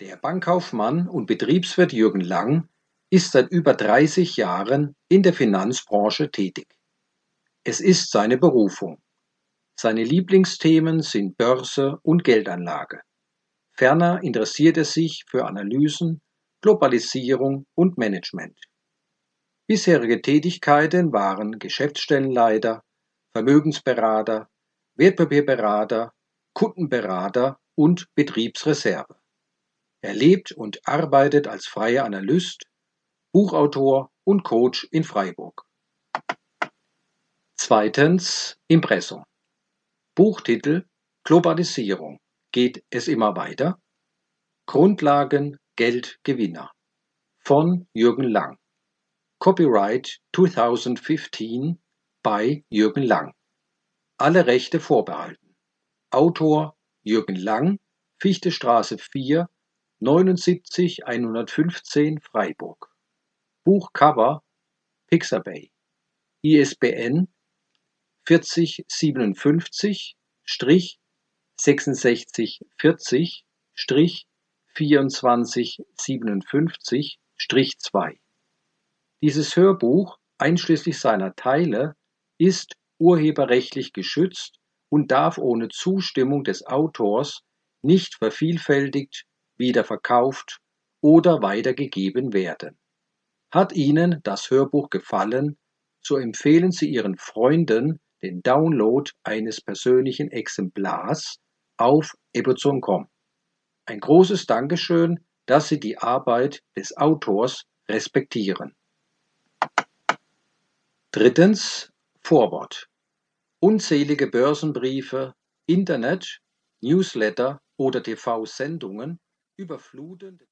Der Bankkaufmann und Betriebswirt Jürgen Lang ist seit über 30 Jahren in der Finanzbranche tätig. Es ist seine Berufung. Seine Lieblingsthemen sind Börse und Geldanlage. Ferner interessiert er sich für Analysen, Globalisierung und Management. Bisherige Tätigkeiten waren Geschäftsstellenleiter, Vermögensberater, Wertpapierberater, Kundenberater und Betriebsreserve. Er lebt und arbeitet als freier Analyst, Buchautor und Coach in Freiburg. Zweitens Impressum. Buchtitel Globalisierung. Geht es immer weiter? Grundlagen Geldgewinner von Jürgen Lang. Copyright 2015 bei Jürgen Lang. Alle Rechte vorbehalten. Autor Jürgen Lang, Fichtestraße 4 79 115 Freiburg. Buchcover Pixabay. ISBN 4057 6640 2457 2. Dieses Hörbuch einschließlich seiner Teile ist urheberrechtlich geschützt und darf ohne Zustimmung des Autors nicht vervielfältigt wieder verkauft oder weitergegeben werden. Hat Ihnen das Hörbuch gefallen, so empfehlen Sie Ihren Freunden den Download eines persönlichen Exemplars auf Amazon.com. Ein großes Dankeschön, dass Sie die Arbeit des Autors respektieren. Drittens Vorwort. Unzählige Börsenbriefe, Internet, Newsletter oder TV-Sendungen überfluten